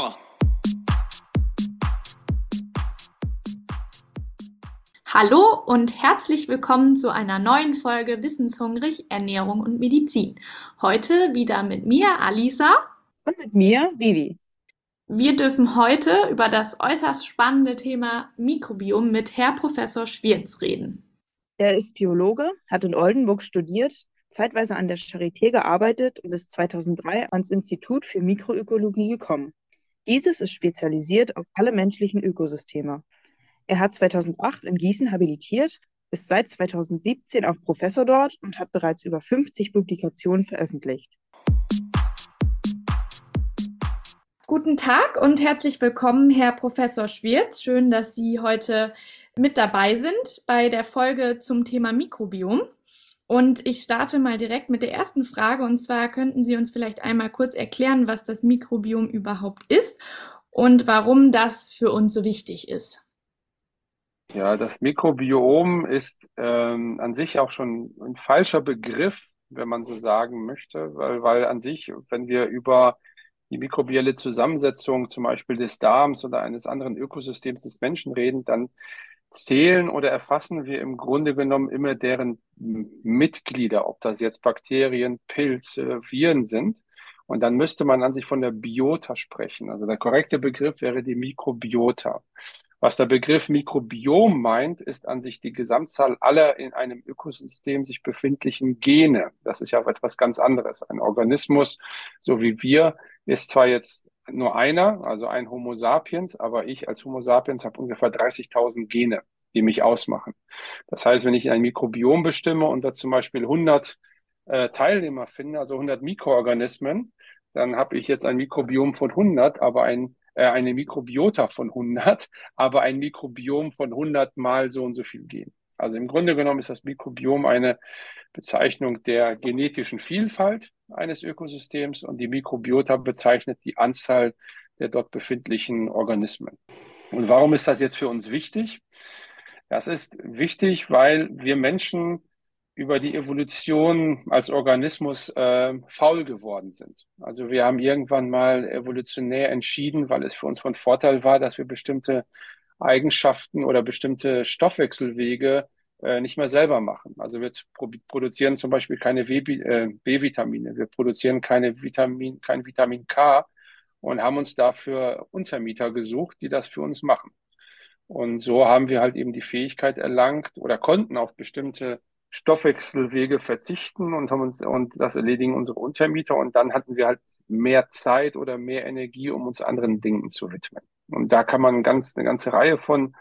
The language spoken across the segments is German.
lecker. Hallo und herzlich willkommen zu einer neuen Folge Wissenshungrig Ernährung und Medizin. Heute wieder mit mir, Alisa. Und mit mir, Vivi. Wir dürfen heute über das äußerst spannende Thema Mikrobiom mit Herr Professor Schwierz reden. Er ist Biologe, hat in Oldenburg studiert, zeitweise an der Charité gearbeitet und ist 2003 ans Institut für Mikroökologie gekommen. Dieses ist spezialisiert auf alle menschlichen Ökosysteme. Er hat 2008 in Gießen habilitiert, ist seit 2017 auch Professor dort und hat bereits über 50 Publikationen veröffentlicht. Guten Tag und herzlich willkommen, Herr Professor Schwirz. Schön, dass Sie heute mit dabei sind bei der Folge zum Thema Mikrobiom. Und ich starte mal direkt mit der ersten Frage. Und zwar könnten Sie uns vielleicht einmal kurz erklären, was das Mikrobiom überhaupt ist und warum das für uns so wichtig ist. Ja, das Mikrobiom ist ähm, an sich auch schon ein falscher Begriff, wenn man so sagen möchte, weil, weil an sich, wenn wir über die mikrobielle Zusammensetzung zum Beispiel des Darms oder eines anderen Ökosystems des Menschen reden, dann zählen oder erfassen wir im Grunde genommen immer deren Mitglieder, ob das jetzt Bakterien, Pilze, Viren sind. Und dann müsste man an sich von der Biota sprechen. Also der korrekte Begriff wäre die Mikrobiota. Was der Begriff Mikrobiom meint, ist an sich die Gesamtzahl aller in einem Ökosystem sich befindlichen Gene. Das ist ja etwas ganz anderes. Ein Organismus, so wie wir, ist zwar jetzt nur einer, also ein Homo sapiens, aber ich als Homo sapiens habe ungefähr 30.000 Gene, die mich ausmachen. Das heißt, wenn ich ein Mikrobiom bestimme und da zum Beispiel 100 äh, Teilnehmer finde, also 100 Mikroorganismen, dann habe ich jetzt ein Mikrobiom von 100, aber ein äh, eine Mikrobiota von 100, aber ein Mikrobiom von 100 mal so und so viel Gen. Also im Grunde genommen ist das Mikrobiom eine Bezeichnung der genetischen Vielfalt eines Ökosystems und die Mikrobiota bezeichnet die Anzahl der dort befindlichen Organismen. Und warum ist das jetzt für uns wichtig? Das ist wichtig, weil wir Menschen über die Evolution als Organismus äh, faul geworden sind. Also wir haben irgendwann mal evolutionär entschieden, weil es für uns von Vorteil war, dass wir bestimmte Eigenschaften oder bestimmte Stoffwechselwege äh, nicht mehr selber machen. Also wir produzieren zum Beispiel keine äh, B-Vitamine, wir produzieren keine Vitamin, kein Vitamin K und haben uns dafür Untermieter gesucht, die das für uns machen. Und so haben wir halt eben die Fähigkeit erlangt oder konnten auf bestimmte Stoffwechselwege verzichten und haben uns, und das erledigen unsere Untermieter. Und dann hatten wir halt mehr Zeit oder mehr Energie, um uns anderen Dingen zu widmen. Und da kann man ganz, eine ganze Reihe von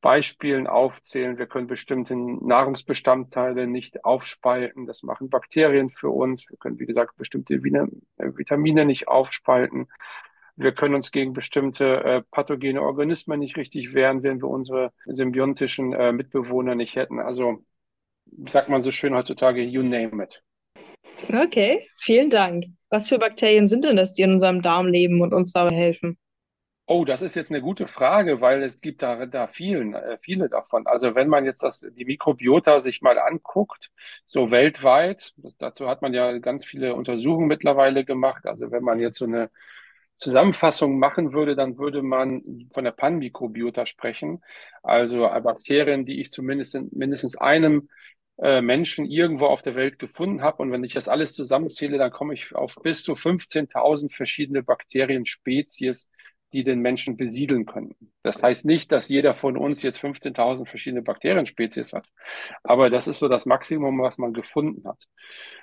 Beispielen aufzählen. Wir können bestimmte Nahrungsbestandteile nicht aufspalten. Das machen Bakterien für uns. Wir können, wie gesagt, bestimmte äh, Vitamine nicht aufspalten. Wir können uns gegen bestimmte äh, pathogene Organismen nicht richtig wehren, wenn wir unsere symbiontischen äh, Mitbewohner nicht hätten. Also sagt man so schön heutzutage, you name it. Okay, vielen Dank. Was für Bakterien sind denn das, die in unserem Darm leben und uns dabei helfen? Oh, das ist jetzt eine gute Frage, weil es gibt da, da vielen, äh, viele davon. Also wenn man jetzt das, die Mikrobiota sich mal anguckt, so weltweit, das, dazu hat man ja ganz viele Untersuchungen mittlerweile gemacht. Also wenn man jetzt so eine Zusammenfassung machen würde, dann würde man von der Panmikrobiota sprechen. Also Bakterien, die ich zumindest in mindestens einem äh, Menschen irgendwo auf der Welt gefunden habe. Und wenn ich das alles zusammenzähle, dann komme ich auf bis zu 15.000 verschiedene Bakterienspezies, die den Menschen besiedeln könnten. Das heißt nicht, dass jeder von uns jetzt 15.000 verschiedene Bakterienspezies hat, aber das ist so das Maximum, was man gefunden hat.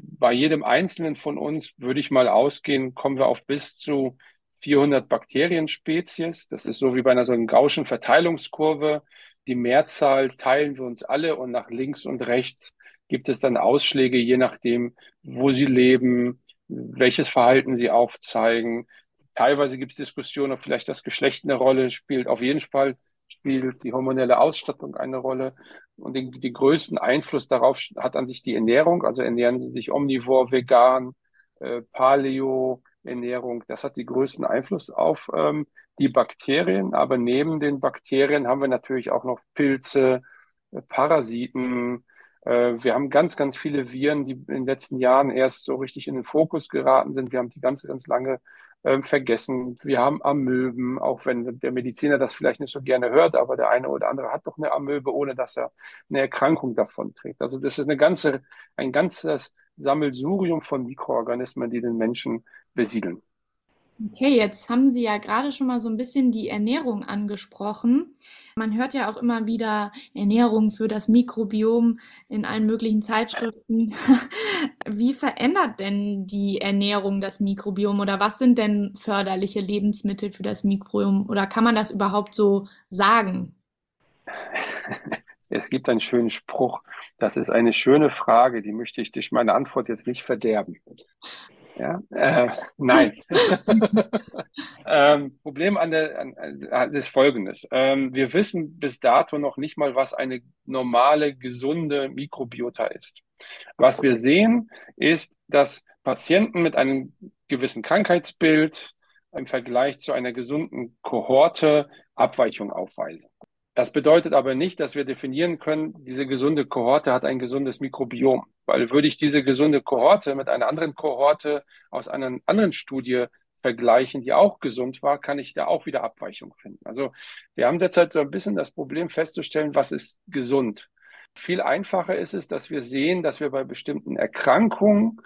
Bei jedem einzelnen von uns würde ich mal ausgehen, kommen wir auf bis zu 400 Bakterienspezies. Das ist so wie bei einer so einer Gaußschen Verteilungskurve. Die Mehrzahl teilen wir uns alle und nach links und rechts gibt es dann Ausschläge, je nachdem, wo sie leben, welches Verhalten sie aufzeigen, Teilweise gibt es Diskussionen, ob vielleicht das Geschlecht eine Rolle spielt. Auf jeden Fall spielt die hormonelle Ausstattung eine Rolle. Und den, den größten Einfluss darauf hat an sich die Ernährung. Also ernähren sie sich omnivor, vegan, äh, Paleo, Ernährung. Das hat die größten Einfluss auf ähm, die Bakterien. Aber neben den Bakterien haben wir natürlich auch noch Pilze, äh, Parasiten. Äh, wir haben ganz, ganz viele Viren, die in den letzten Jahren erst so richtig in den Fokus geraten sind. Wir haben die ganze, ganz lange ähm, vergessen. Wir haben Amöben, auch wenn der Mediziner das vielleicht nicht so gerne hört, aber der eine oder andere hat doch eine Amöbe, ohne dass er eine Erkrankung davon trägt. Also das ist eine ganze, ein ganzes Sammelsurium von Mikroorganismen, die den Menschen besiedeln. Okay, jetzt haben Sie ja gerade schon mal so ein bisschen die Ernährung angesprochen. Man hört ja auch immer wieder Ernährung für das Mikrobiom in allen möglichen Zeitschriften. Wie verändert denn die Ernährung das Mikrobiom oder was sind denn förderliche Lebensmittel für das Mikrobiom oder kann man das überhaupt so sagen? Es gibt einen schönen Spruch. Das ist eine schöne Frage, die möchte ich durch meine Antwort jetzt nicht verderben. Ja, äh, nein. ähm, Problem an der an, an, ist folgendes. Ähm, wir wissen bis dato noch nicht mal, was eine normale, gesunde Mikrobiota ist. Was wir sehen, ist, dass Patienten mit einem gewissen Krankheitsbild im Vergleich zu einer gesunden Kohorte Abweichung aufweisen. Das bedeutet aber nicht, dass wir definieren können, diese gesunde Kohorte hat ein gesundes Mikrobiom. Weil würde ich diese gesunde Kohorte mit einer anderen Kohorte aus einer anderen Studie vergleichen, die auch gesund war, kann ich da auch wieder Abweichung finden. Also wir haben derzeit so ein bisschen das Problem festzustellen, was ist gesund. Viel einfacher ist es, dass wir sehen, dass wir bei bestimmten Erkrankungen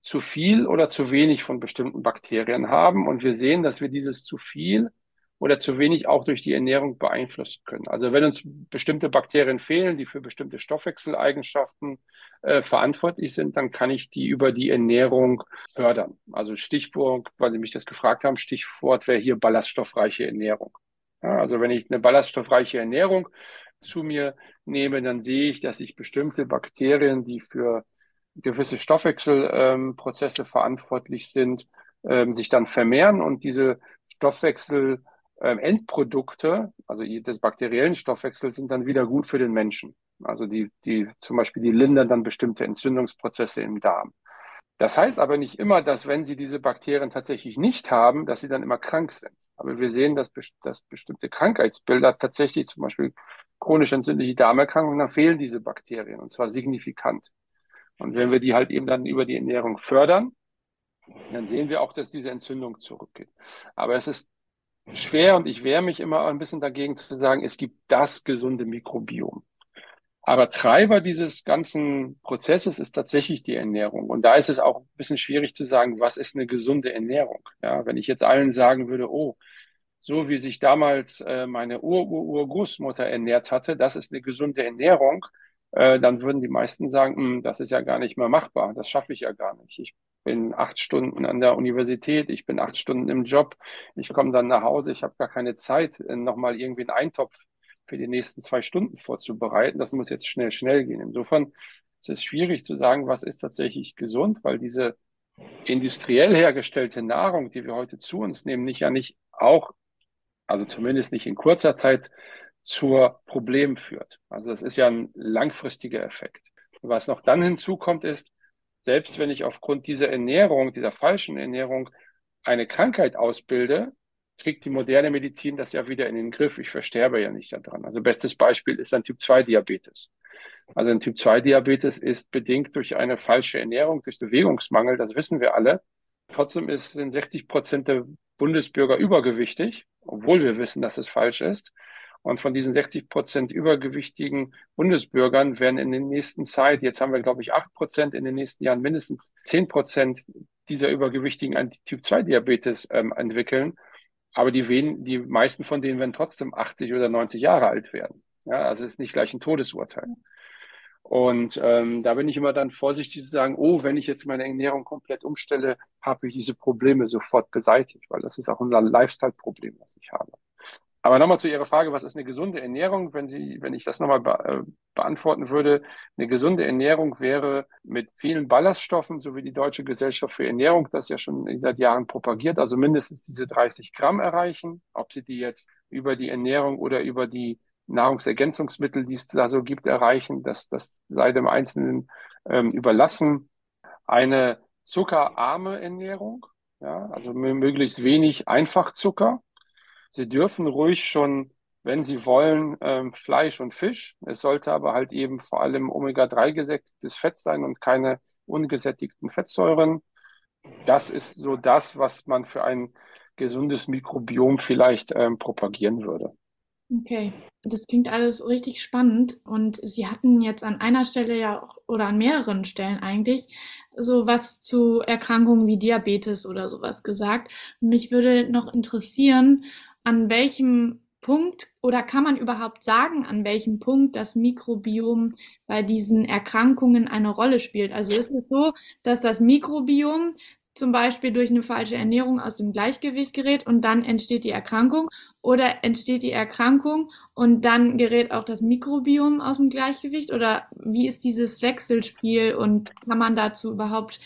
zu viel oder zu wenig von bestimmten Bakterien haben. Und wir sehen, dass wir dieses zu viel oder zu wenig auch durch die Ernährung beeinflussen können. Also wenn uns bestimmte Bakterien fehlen, die für bestimmte Stoffwechseleigenschaften äh, verantwortlich sind, dann kann ich die über die Ernährung fördern. Also Stichwort, weil Sie mich das gefragt haben, Stichwort wäre hier ballaststoffreiche Ernährung. Ja, also wenn ich eine ballaststoffreiche Ernährung zu mir nehme, dann sehe ich, dass ich bestimmte Bakterien, die für gewisse Stoffwechselprozesse ähm, verantwortlich sind, ähm, sich dann vermehren und diese Stoffwechsel Endprodukte, also des bakteriellen Stoffwechsels, sind dann wieder gut für den Menschen. Also die, die zum Beispiel, die lindern dann bestimmte Entzündungsprozesse im Darm. Das heißt aber nicht immer, dass wenn sie diese Bakterien tatsächlich nicht haben, dass sie dann immer krank sind. Aber wir sehen, dass, dass bestimmte Krankheitsbilder tatsächlich zum Beispiel chronisch entzündliche Darmerkrankungen, dann fehlen diese Bakterien und zwar signifikant. Und wenn wir die halt eben dann über die Ernährung fördern, dann sehen wir auch, dass diese Entzündung zurückgeht. Aber es ist schwer und ich wehre mich immer ein bisschen dagegen zu sagen, es gibt das gesunde Mikrobiom. Aber Treiber dieses ganzen Prozesses ist tatsächlich die Ernährung. Und da ist es auch ein bisschen schwierig zu sagen, was ist eine gesunde Ernährung? Ja, wenn ich jetzt allen sagen würde, oh, so wie sich damals äh, meine Ur-Ur-Urgroßmutter ernährt hatte, das ist eine gesunde Ernährung, äh, dann würden die meisten sagen, hm, das ist ja gar nicht mehr machbar, das schaffe ich ja gar nicht. Ich bin acht Stunden an der Universität, ich bin acht Stunden im Job, ich komme dann nach Hause, ich habe gar keine Zeit, äh, nochmal irgendwie einen Eintopf für die nächsten zwei Stunden vorzubereiten. Das muss jetzt schnell, schnell gehen. Insofern ist es schwierig zu sagen, was ist tatsächlich gesund, weil diese industriell hergestellte Nahrung, die wir heute zu uns nehmen, nicht ja nicht auch, also zumindest nicht in kurzer Zeit, zur Problem führt. Also das ist ja ein langfristiger Effekt. Was noch dann hinzukommt, ist, selbst wenn ich aufgrund dieser Ernährung, dieser falschen Ernährung, eine Krankheit ausbilde, kriegt die moderne Medizin das ja wieder in den Griff. Ich versterbe ja nicht daran. Also bestes Beispiel ist ein Typ-2-Diabetes. Also ein Typ-2-Diabetes ist bedingt durch eine falsche Ernährung, durch Bewegungsmangel, das wissen wir alle. Trotzdem ist, sind 60 Prozent der Bundesbürger übergewichtig, obwohl wir wissen, dass es falsch ist. Und von diesen 60 Prozent übergewichtigen Bundesbürgern werden in der nächsten Zeit, jetzt haben wir, glaube ich, acht Prozent, in den nächsten Jahren mindestens zehn Prozent dieser Übergewichtigen Typ-2-Diabetes ähm, entwickeln. Aber die, wen, die meisten von denen werden trotzdem 80 oder 90 Jahre alt werden. Ja, also es ist nicht gleich ein Todesurteil. Und ähm, da bin ich immer dann vorsichtig zu sagen, oh, wenn ich jetzt meine Ernährung komplett umstelle, habe ich diese Probleme sofort beseitigt, weil das ist auch ein Lifestyle-Problem, was ich habe. Aber nochmal zu Ihrer Frage, was ist eine gesunde Ernährung? Wenn Sie, wenn ich das nochmal be äh, beantworten würde, eine gesunde Ernährung wäre mit vielen Ballaststoffen, so wie die Deutsche Gesellschaft für Ernährung das ja schon seit Jahren propagiert, also mindestens diese 30 Gramm erreichen. Ob Sie die jetzt über die Ernährung oder über die Nahrungsergänzungsmittel, die es da so gibt, erreichen, das, das sei dem Einzelnen ähm, überlassen. Eine zuckerarme Ernährung, ja, also möglichst wenig Einfachzucker Sie dürfen ruhig schon, wenn Sie wollen, ähm, Fleisch und Fisch. Es sollte aber halt eben vor allem Omega-3 gesättigtes Fett sein und keine ungesättigten Fettsäuren. Das ist so das, was man für ein gesundes Mikrobiom vielleicht ähm, propagieren würde. Okay, das klingt alles richtig spannend und Sie hatten jetzt an einer Stelle ja auch, oder an mehreren Stellen eigentlich so was zu Erkrankungen wie Diabetes oder sowas gesagt. Mich würde noch interessieren, an welchem Punkt oder kann man überhaupt sagen, an welchem Punkt das Mikrobiom bei diesen Erkrankungen eine Rolle spielt? Also ist es so, dass das Mikrobiom zum Beispiel durch eine falsche Ernährung aus dem Gleichgewicht gerät und dann entsteht die Erkrankung oder entsteht die Erkrankung und dann gerät auch das Mikrobiom aus dem Gleichgewicht oder wie ist dieses Wechselspiel und kann man dazu überhaupt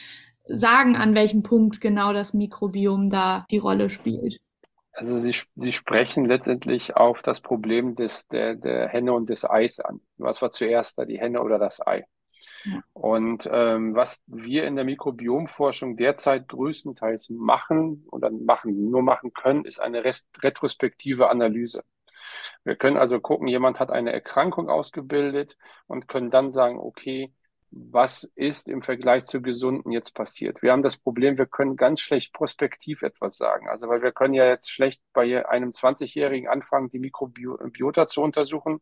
sagen, an welchem Punkt genau das Mikrobiom da die Rolle spielt? Also Sie, Sie sprechen letztendlich auf das Problem des, der, der Henne und des Eis an. Was war zuerst da, die Henne oder das Ei? Ja. Und ähm, was wir in der Mikrobiomforschung derzeit größtenteils machen oder machen, nur machen können, ist eine rest retrospektive Analyse. Wir können also gucken, jemand hat eine Erkrankung ausgebildet und können dann sagen, okay, was ist im Vergleich zu Gesunden jetzt passiert. Wir haben das Problem, wir können ganz schlecht prospektiv etwas sagen. Also, weil wir können ja jetzt schlecht bei einem 20-Jährigen anfangen, die Mikrobiota zu untersuchen.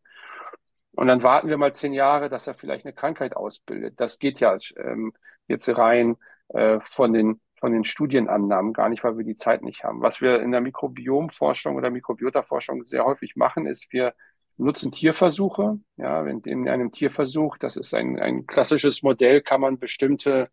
Und dann warten wir mal zehn Jahre, dass er vielleicht eine Krankheit ausbildet. Das geht ja ähm, jetzt rein äh, von den von den Studienannahmen gar nicht, weil wir die Zeit nicht haben. Was wir in der Mikrobiomforschung oder Mikrobiotaforschung sehr häufig machen, ist, wir nutzen Tierversuche. Ja, in einem Tierversuch, das ist ein, ein klassisches Modell, kann man bestimmte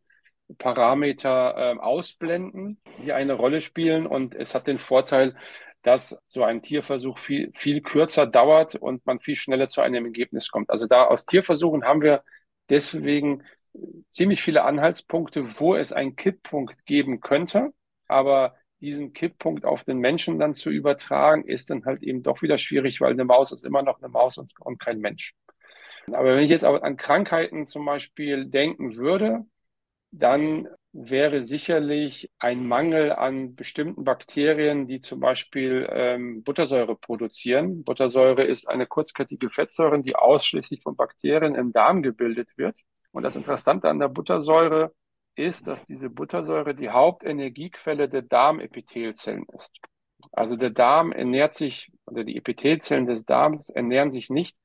Parameter äh, ausblenden, die eine Rolle spielen. Und es hat den Vorteil, dass so ein Tierversuch viel, viel kürzer dauert und man viel schneller zu einem Ergebnis kommt. Also da aus Tierversuchen haben wir deswegen ziemlich viele Anhaltspunkte, wo es einen Kipppunkt geben könnte. Aber diesen Kipppunkt auf den Menschen dann zu übertragen, ist dann halt eben doch wieder schwierig, weil eine Maus ist immer noch eine Maus und, und kein Mensch. Aber wenn ich jetzt auch an Krankheiten zum Beispiel denken würde, dann wäre sicherlich ein Mangel an bestimmten Bakterien, die zum Beispiel ähm, Buttersäure produzieren. Buttersäure ist eine kurzkettige Fettsäure, die ausschließlich von Bakterien im Darm gebildet wird. Und das Interessante an der Buttersäure ist, dass diese Buttersäure die Hauptenergiequelle der Darmepithelzellen ist. Also der Darm ernährt sich, oder die Epithelzellen des Darms ernähren sich nicht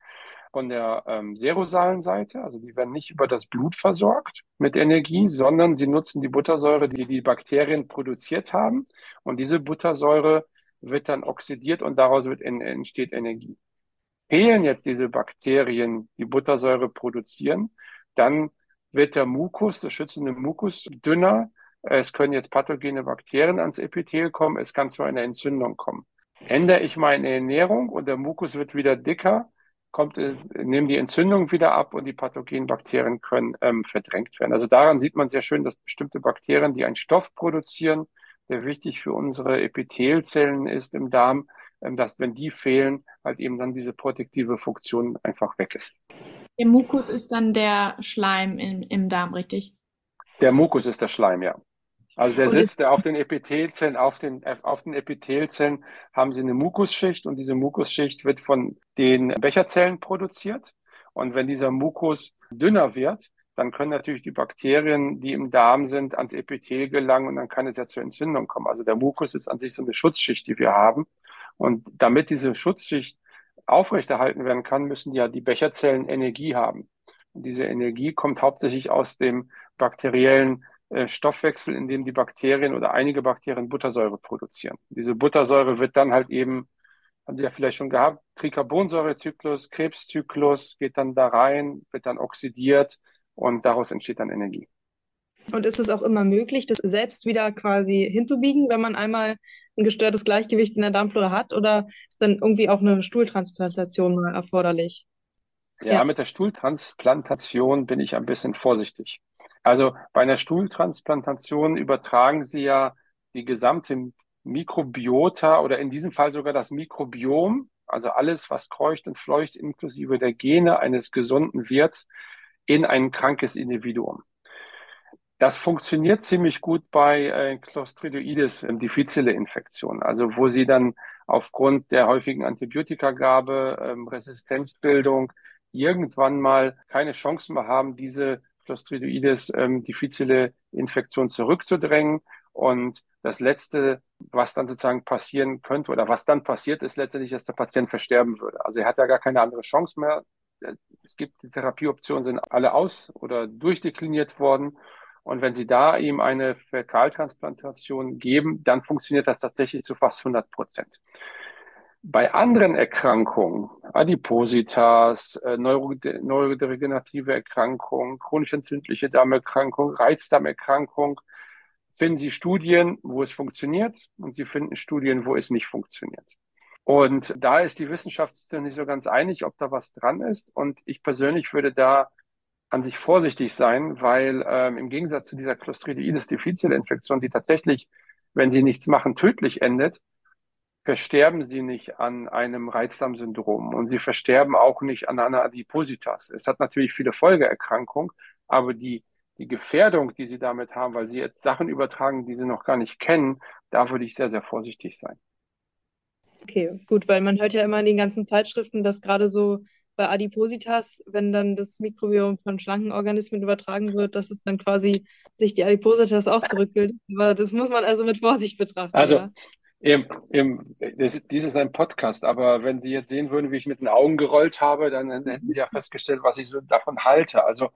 von der ähm, serosalen Seite, also die werden nicht über das Blut versorgt mit Energie, sondern sie nutzen die Buttersäure, die die Bakterien produziert haben. Und diese Buttersäure wird dann oxidiert und daraus wird entsteht Energie. Fehlen jetzt diese Bakterien, die Buttersäure produzieren, dann wird der Mukus, der schützende Mukus, dünner. Es können jetzt pathogene Bakterien ans Epithel kommen. Es kann zu einer Entzündung kommen. Ändere ich meine Ernährung und der Mukus wird wieder dicker, kommt, äh, nehmen die Entzündung wieder ab und die pathogenen Bakterien können ähm, verdrängt werden. Also daran sieht man sehr schön, dass bestimmte Bakterien, die einen Stoff produzieren, der wichtig für unsere Epithelzellen ist im Darm, dass wenn die fehlen, halt eben dann diese protektive Funktion einfach weg ist. Der Mukus ist dann der Schleim im, im Darm, richtig? Der Mukus ist der Schleim, ja. Also der sitzt auf den Epithelzellen, auf den, auf den Epithelzellen haben sie eine Mukusschicht und diese Mukusschicht wird von den Becherzellen produziert. Und wenn dieser Mukus dünner wird, dann können natürlich die Bakterien, die im Darm sind, ans Epithel gelangen und dann kann es ja zur Entzündung kommen. Also der Mukus ist an sich so eine Schutzschicht, die wir haben. Und damit diese Schutzschicht aufrechterhalten werden kann, müssen ja die Becherzellen Energie haben. Und diese Energie kommt hauptsächlich aus dem bakteriellen äh, Stoffwechsel, in dem die Bakterien oder einige Bakterien Buttersäure produzieren. Diese Buttersäure wird dann halt eben, haben Sie ja vielleicht schon gehabt, Tricarbonsäurezyklus, Krebszyklus, geht dann da rein, wird dann oxidiert und daraus entsteht dann Energie. Und ist es auch immer möglich, das selbst wieder quasi hinzubiegen, wenn man einmal ein gestörtes Gleichgewicht in der Darmflora hat? Oder ist dann irgendwie auch eine Stuhltransplantation mal erforderlich? Ja, ja, mit der Stuhltransplantation bin ich ein bisschen vorsichtig. Also bei einer Stuhltransplantation übertragen Sie ja die gesamte Mikrobiota oder in diesem Fall sogar das Mikrobiom, also alles, was kreucht und fleucht, inklusive der Gene eines gesunden Wirts, in ein krankes Individuum. Das funktioniert ziemlich gut bei äh, Clostridoides äh, difficile Infektion, also wo sie dann aufgrund der häufigen Antibiotikagabe, ähm, Resistenzbildung irgendwann mal keine Chance mehr haben, diese Clostridoides ähm, difficile Infektion zurückzudrängen. Und das Letzte, was dann sozusagen passieren könnte oder was dann passiert, ist letztendlich, dass der Patient versterben würde. Also er hat ja gar keine andere Chance mehr. Es gibt die Therapieoptionen, sind alle aus oder durchdekliniert worden. Und wenn Sie da ihm eine Fäkaltransplantation geben, dann funktioniert das tatsächlich zu fast 100 Prozent. Bei anderen Erkrankungen, Adipositas, äh, neurodegenerative Erkrankungen, chronisch entzündliche Darmerkrankung, Reizdarmerkrankung, finden Sie Studien, wo es funktioniert und Sie finden Studien, wo es nicht funktioniert. Und da ist die Wissenschaft nicht so ganz einig, ob da was dran ist. Und ich persönlich würde da an sich vorsichtig sein, weil ähm, im Gegensatz zu dieser Clostriditis difficile Infektion, die tatsächlich, wenn sie nichts machen, tödlich endet, versterben sie nicht an einem Reizdarmsyndrom und sie versterben auch nicht an einer Adipositas. Es hat natürlich viele Folgeerkrankungen, aber die, die Gefährdung, die sie damit haben, weil sie jetzt Sachen übertragen, die sie noch gar nicht kennen, da würde ich sehr, sehr vorsichtig sein. Okay, gut, weil man hört ja immer in den ganzen Zeitschriften, dass gerade so bei Adipositas, wenn dann das Mikrobiom von schlanken Organismen übertragen wird, dass es dann quasi sich die Adipositas auch zurückbildet. Aber das muss man also mit Vorsicht betrachten. Also, ja. Im, im, das, dies ist ein Podcast, aber wenn Sie jetzt sehen würden, wie ich mit den Augen gerollt habe, dann, dann hätten Sie ja festgestellt, was ich so davon halte. Also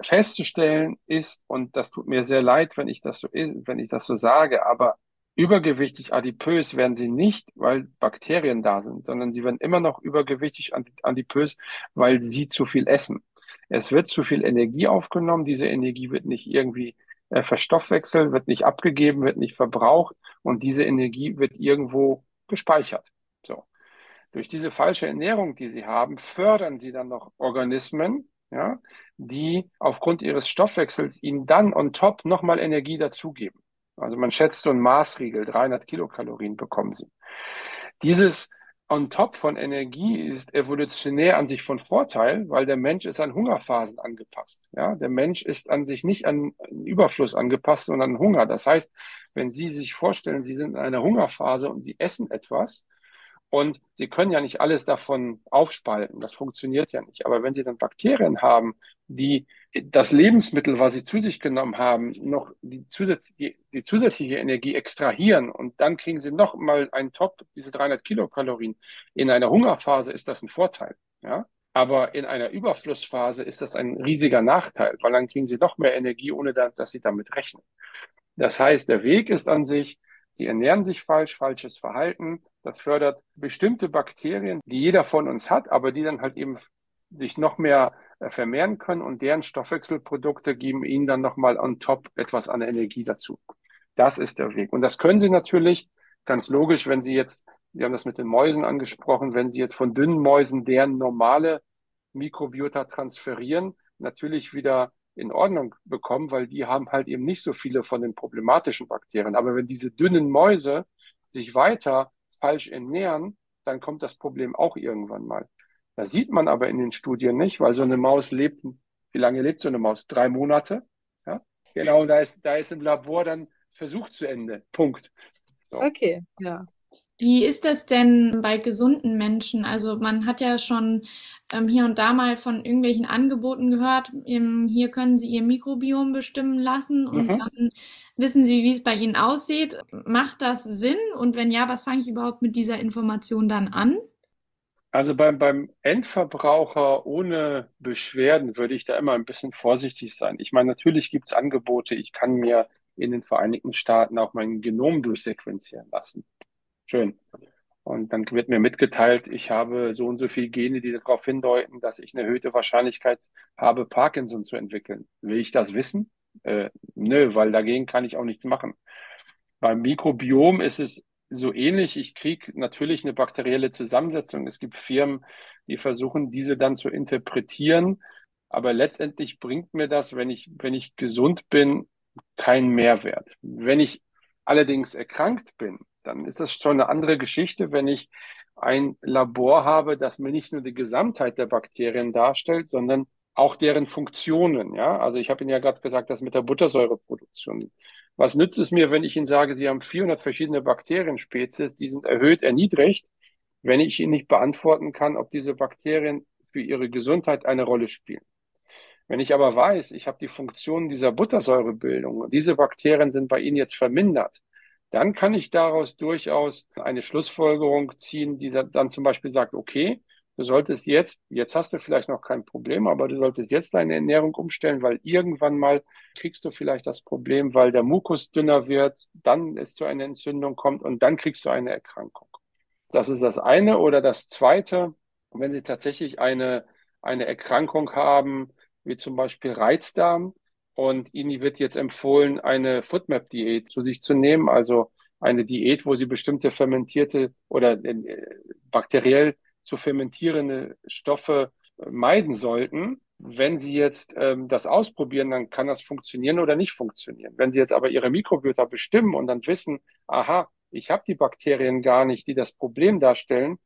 festzustellen ist, und das tut mir sehr leid, wenn ich das so, wenn ich das so sage, aber Übergewichtig adipös werden sie nicht, weil Bakterien da sind, sondern sie werden immer noch übergewichtig adipös, weil sie zu viel essen. Es wird zu viel Energie aufgenommen. Diese Energie wird nicht irgendwie äh, verstoffwechselt, wird nicht abgegeben, wird nicht verbraucht und diese Energie wird irgendwo gespeichert. So. Durch diese falsche Ernährung, die sie haben, fördern sie dann noch Organismen, ja, die aufgrund ihres Stoffwechsels ihnen dann on top nochmal Energie dazugeben. Also man schätzt so ein Maßriegel, 300 Kilokalorien bekommen sie. Dieses on top von Energie ist evolutionär an sich von Vorteil, weil der Mensch ist an Hungerphasen angepasst. Ja, der Mensch ist an sich nicht an Überfluss angepasst, sondern an Hunger. Das heißt, wenn Sie sich vorstellen, Sie sind in einer Hungerphase und Sie essen etwas und Sie können ja nicht alles davon aufspalten. Das funktioniert ja nicht. Aber wenn Sie dann Bakterien haben, die das Lebensmittel, was sie zu sich genommen haben, noch die, zusatz die, die zusätzliche Energie extrahieren und dann kriegen sie noch mal einen Top, diese 300 Kilokalorien. In einer Hungerphase ist das ein Vorteil, ja. Aber in einer Überflussphase ist das ein riesiger Nachteil, weil dann kriegen sie noch mehr Energie, ohne da, dass sie damit rechnen. Das heißt, der Weg ist an sich, sie ernähren sich falsch, falsches Verhalten. Das fördert bestimmte Bakterien, die jeder von uns hat, aber die dann halt eben sich noch mehr vermehren können und deren Stoffwechselprodukte geben ihnen dann nochmal on top etwas an Energie dazu. Das ist der Weg. Und das können Sie natürlich ganz logisch, wenn Sie jetzt, wir haben das mit den Mäusen angesprochen, wenn Sie jetzt von dünnen Mäusen deren normale Mikrobiota transferieren, natürlich wieder in Ordnung bekommen, weil die haben halt eben nicht so viele von den problematischen Bakterien. Aber wenn diese dünnen Mäuse sich weiter falsch ernähren, dann kommt das Problem auch irgendwann mal. Das sieht man aber in den Studien nicht, weil so eine Maus lebt, wie lange lebt so eine Maus? Drei Monate. Ja? Genau, da ist, da ist im Labor dann Versuch zu Ende. Punkt. So. Okay, ja. Wie ist das denn bei gesunden Menschen? Also man hat ja schon ähm, hier und da mal von irgendwelchen Angeboten gehört. Im, hier können Sie Ihr Mikrobiom bestimmen lassen und mhm. dann wissen Sie, wie es bei Ihnen aussieht. Macht das Sinn? Und wenn ja, was fange ich überhaupt mit dieser Information dann an? Also beim, beim Endverbraucher ohne Beschwerden würde ich da immer ein bisschen vorsichtig sein. Ich meine, natürlich gibt es Angebote. Ich kann mir in den Vereinigten Staaten auch mein Genom durchsequenzieren lassen. Schön. Und dann wird mir mitgeteilt, ich habe so und so viele Gene, die darauf hindeuten, dass ich eine erhöhte Wahrscheinlichkeit habe, Parkinson zu entwickeln. Will ich das wissen? Äh, nö, weil dagegen kann ich auch nichts machen. Beim Mikrobiom ist es so ähnlich. Ich kriege natürlich eine bakterielle Zusammensetzung. Es gibt Firmen, die versuchen, diese dann zu interpretieren. Aber letztendlich bringt mir das, wenn ich, wenn ich gesund bin, keinen Mehrwert. Wenn ich allerdings erkrankt bin, dann ist das schon eine andere Geschichte, wenn ich ein Labor habe, das mir nicht nur die Gesamtheit der Bakterien darstellt, sondern auch deren Funktionen. Ja, also ich habe Ihnen ja gerade gesagt, das mit der Buttersäureproduktion. Was nützt es mir, wenn ich Ihnen sage, Sie haben 400 verschiedene Bakterienspezies, die sind erhöht, erniedrigt, wenn ich Ihnen nicht beantworten kann, ob diese Bakterien für Ihre Gesundheit eine Rolle spielen? Wenn ich aber weiß, ich habe die Funktion dieser Buttersäurebildung und diese Bakterien sind bei Ihnen jetzt vermindert, dann kann ich daraus durchaus eine Schlussfolgerung ziehen, die dann zum Beispiel sagt, okay, du solltest jetzt, jetzt hast du vielleicht noch kein Problem, aber du solltest jetzt deine Ernährung umstellen, weil irgendwann mal kriegst du vielleicht das Problem, weil der Mukus dünner wird, dann es zu einer Entzündung kommt und dann kriegst du eine Erkrankung. Das ist das eine. Oder das zweite, wenn Sie tatsächlich eine, eine Erkrankung haben, wie zum Beispiel Reizdarm, und Ihnen wird jetzt empfohlen, eine Foodmap-Diät zu sich zu nehmen, also eine Diät, wo Sie bestimmte fermentierte oder äh, bakteriell zu fermentierende Stoffe meiden sollten. Wenn Sie jetzt ähm, das ausprobieren, dann kann das funktionieren oder nicht funktionieren. Wenn Sie jetzt aber Ihre Mikrobiota bestimmen und dann wissen, aha, ich habe die Bakterien gar nicht, die das Problem darstellen,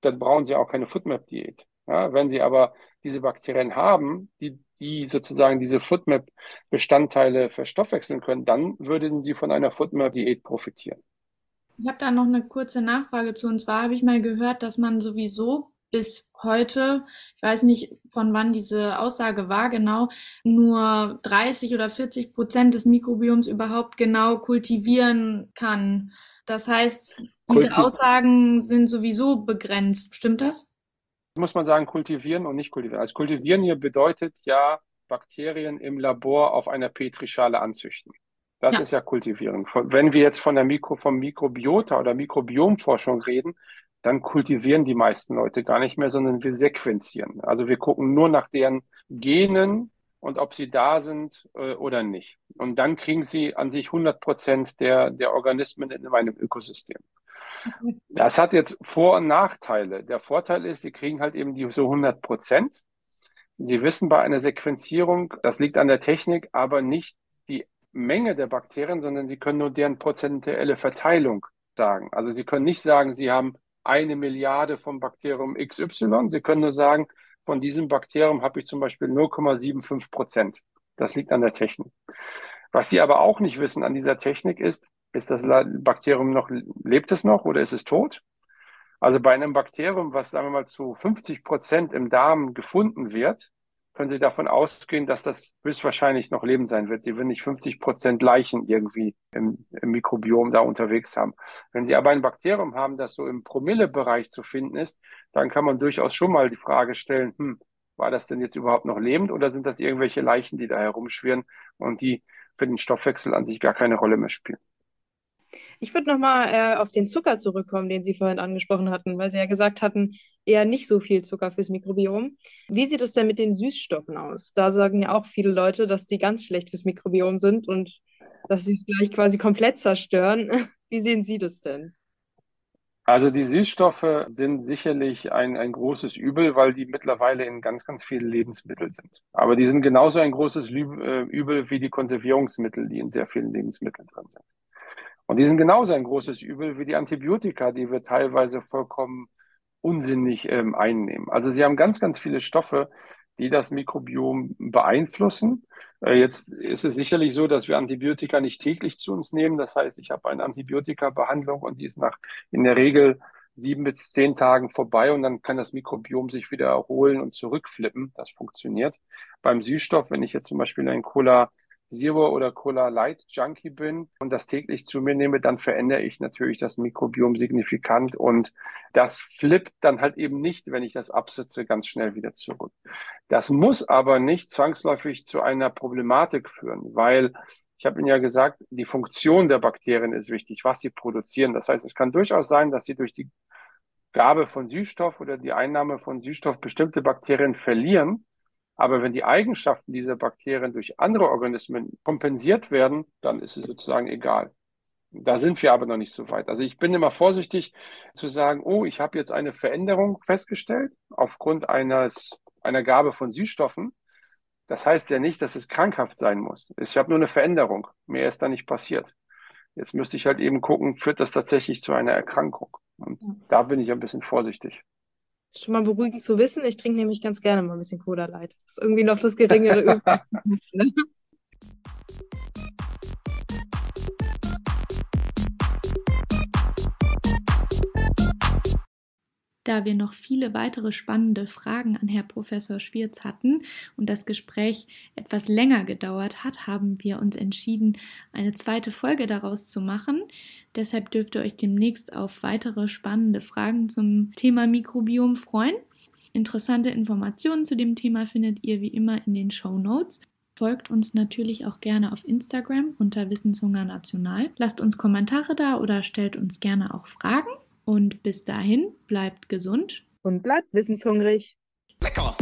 dann brauchen Sie auch keine Foodmap-Diät. Ja, wenn Sie aber diese Bakterien haben, die, die sozusagen diese Foodmap-Bestandteile verstoffwechseln können, dann würden Sie von einer Foodmap-Diät profitieren. Ich habe da noch eine kurze Nachfrage zu. Und zwar habe ich mal gehört, dass man sowieso bis heute, ich weiß nicht, von wann diese Aussage war genau, nur 30 oder 40 Prozent des Mikrobioms überhaupt genau kultivieren kann. Das heißt, diese Kultiv Aussagen sind sowieso begrenzt. Stimmt das? Muss man sagen, kultivieren und nicht kultivieren. Also kultivieren hier bedeutet ja, Bakterien im Labor auf einer Petrischale anzüchten. Das ja. ist ja kultivieren. Wenn wir jetzt von der Mikro, vom Mikrobiota oder Mikrobiomforschung reden, dann kultivieren die meisten Leute gar nicht mehr, sondern wir sequenzieren. Also wir gucken nur nach deren Genen und ob sie da sind äh, oder nicht. Und dann kriegen sie an sich 100 Prozent der, der Organismen in meinem Ökosystem. Das hat jetzt Vor- und Nachteile. Der Vorteil ist, sie kriegen halt eben die so 100 Prozent. Sie wissen bei einer Sequenzierung, das liegt an der Technik, aber nicht Menge der Bakterien, sondern sie können nur deren prozentuelle Verteilung sagen. Also sie können nicht sagen, sie haben eine Milliarde vom Bakterium XY. Sie können nur sagen, von diesem Bakterium habe ich zum Beispiel 0,75 Prozent. Das liegt an der Technik. Was Sie aber auch nicht wissen an dieser Technik ist, ist das Bakterium noch, lebt es noch oder ist es tot? Also bei einem Bakterium, was sagen wir mal zu 50 Prozent im Darm gefunden wird, können Sie davon ausgehen, dass das höchstwahrscheinlich noch Leben sein wird. Sie werden nicht 50 Prozent Leichen irgendwie im, im, Mikrobiom da unterwegs haben. Wenn Sie aber ein Bakterium haben, das so im Promillebereich zu finden ist, dann kann man durchaus schon mal die Frage stellen, hm, war das denn jetzt überhaupt noch lebend oder sind das irgendwelche Leichen, die da herumschwirren und die für den Stoffwechsel an sich gar keine Rolle mehr spielen? Ich würde nochmal äh, auf den Zucker zurückkommen, den Sie vorhin angesprochen hatten, weil Sie ja gesagt hatten, eher nicht so viel Zucker fürs Mikrobiom. Wie sieht es denn mit den Süßstoffen aus? Da sagen ja auch viele Leute, dass die ganz schlecht fürs Mikrobiom sind und dass sie es gleich quasi komplett zerstören. Wie sehen Sie das denn? Also die Süßstoffe sind sicherlich ein, ein großes Übel, weil die mittlerweile in ganz, ganz vielen Lebensmitteln sind. Aber die sind genauso ein großes äh, Übel wie die Konservierungsmittel, die in sehr vielen Lebensmitteln drin sind. Und die sind genauso ein großes Übel wie die Antibiotika, die wir teilweise vollkommen unsinnig ähm, einnehmen. Also sie haben ganz, ganz viele Stoffe, die das Mikrobiom beeinflussen. Äh, jetzt ist es sicherlich so, dass wir Antibiotika nicht täglich zu uns nehmen. Das heißt, ich habe eine Antibiotika-Behandlung und die ist nach in der Regel sieben bis zehn Tagen vorbei und dann kann das Mikrobiom sich wieder erholen und zurückflippen. Das funktioniert. Beim Süßstoff, wenn ich jetzt zum Beispiel ein Cola Zero oder Cola Light Junkie bin und das täglich zu mir nehme, dann verändere ich natürlich das Mikrobiom signifikant und das flippt dann halt eben nicht, wenn ich das absetze, ganz schnell wieder zurück. Das muss aber nicht zwangsläufig zu einer Problematik führen, weil ich habe Ihnen ja gesagt, die Funktion der Bakterien ist wichtig, was sie produzieren. Das heißt, es kann durchaus sein, dass sie durch die Gabe von Süßstoff oder die Einnahme von Süßstoff bestimmte Bakterien verlieren. Aber wenn die Eigenschaften dieser Bakterien durch andere Organismen kompensiert werden, dann ist es sozusagen egal. Da sind wir aber noch nicht so weit. Also ich bin immer vorsichtig zu sagen, oh, ich habe jetzt eine Veränderung festgestellt aufgrund eines, einer Gabe von Süßstoffen. Das heißt ja nicht, dass es krankhaft sein muss. Ich habe nur eine Veränderung. Mehr ist da nicht passiert. Jetzt müsste ich halt eben gucken, führt das tatsächlich zu einer Erkrankung? Und da bin ich ein bisschen vorsichtig. Schon mal beruhigend zu wissen. Ich trinke nämlich ganz gerne mal ein bisschen Cola Light. Das ist irgendwie noch das geringere Übel. Da wir noch viele weitere spannende Fragen an Herr Professor Schwierz hatten und das Gespräch etwas länger gedauert hat, haben wir uns entschieden, eine zweite Folge daraus zu machen. Deshalb dürft ihr euch demnächst auf weitere spannende Fragen zum Thema Mikrobiom freuen. Interessante Informationen zu dem Thema findet ihr wie immer in den Show Notes. Folgt uns natürlich auch gerne auf Instagram unter Wissenshunger National. Lasst uns Kommentare da oder stellt uns gerne auch Fragen. Und bis dahin, bleibt gesund und bleibt wissenshungrig. Lecker!